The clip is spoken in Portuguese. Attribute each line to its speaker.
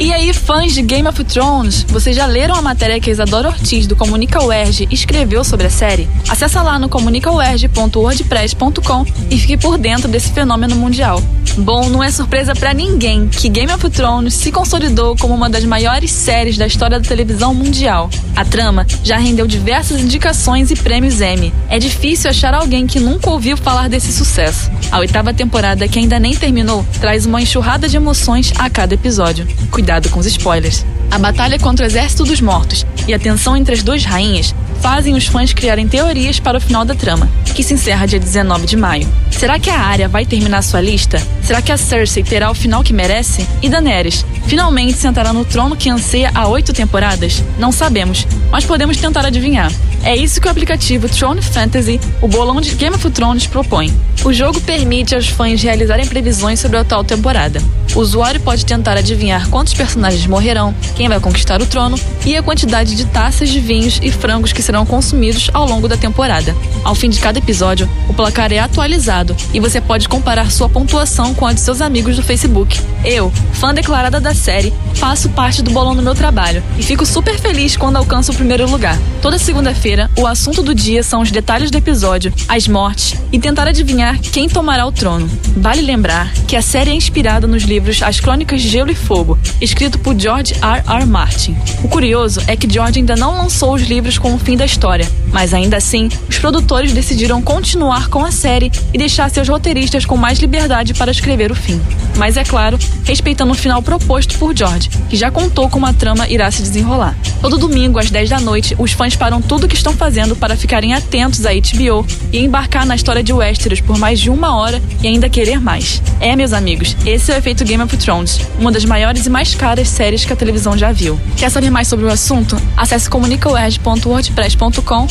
Speaker 1: E aí, fãs de Game of Thrones, vocês já leram a matéria que a Isadora Ortiz do Comunica UERJ escreveu sobre a série? Acesse lá no comunicauerj.wordpress.com e fique por dentro desse fenômeno mundial. Bom, não é surpresa para ninguém que Game of Thrones se consolidou como uma das maiores séries da história da televisão mundial. A trama já rendeu diversas indicações e prêmios Emmy. É difícil achar alguém que nunca ouviu falar desse sucesso. A oitava temporada, que ainda nem terminou, traz uma enxurrada de emoções a cada episódio. Cuidado com os spoilers. A batalha contra o Exército dos Mortos e a tensão entre as duas rainhas fazem os fãs criarem teorias para o final da trama, que se encerra dia 19 de maio. Será que a Arya vai terminar sua lista? Será que a Cersei terá o final que merece? E Daenerys finalmente sentará no trono que anseia há oito temporadas? Não sabemos, mas podemos tentar adivinhar. É isso que o aplicativo Throne Fantasy, o bolão de Game of Thrones, propõe. O jogo permite aos fãs realizarem previsões sobre a atual temporada. O usuário pode tentar adivinhar quantos personagens morrerão, quem vai conquistar o trono e a quantidade de taças de vinhos e frangos que serão consumidos ao longo da temporada. Ao fim de cada episódio, o placar é atualizado e você pode comparar sua pontuação com a de seus amigos do Facebook. Eu, fã declarada da série, faço parte do bolão do meu trabalho e fico super feliz quando alcanço o primeiro lugar. Toda segunda-feira, o assunto do dia são os detalhes do episódio, as mortes e tentar adivinhar quem tomará o trono. Vale lembrar que a série é inspirada nos livros As Crônicas de Gelo e Fogo, escrito por George R. R. Martin. O curioso é que George ainda não lançou os livros com o fim da história, mas ainda assim, os produtores decidiram continuar com a série e deixar seus roteiristas com mais liberdade para escrever o fim. Mas é claro, respeitando o final proposto por George, que já contou como a trama irá se desenrolar. Todo domingo, às 10 da noite, os fãs param tudo o que estão fazendo para ficarem atentos à HBO e embarcar na história de Westeros por mais de uma hora e ainda querer mais. É, meus amigos, esse é o efeito Game of Thrones, uma das maiores e mais caras séries que a televisão já viu. Quer saber mais sobre o assunto? Acesse comunicawed.wordpress.com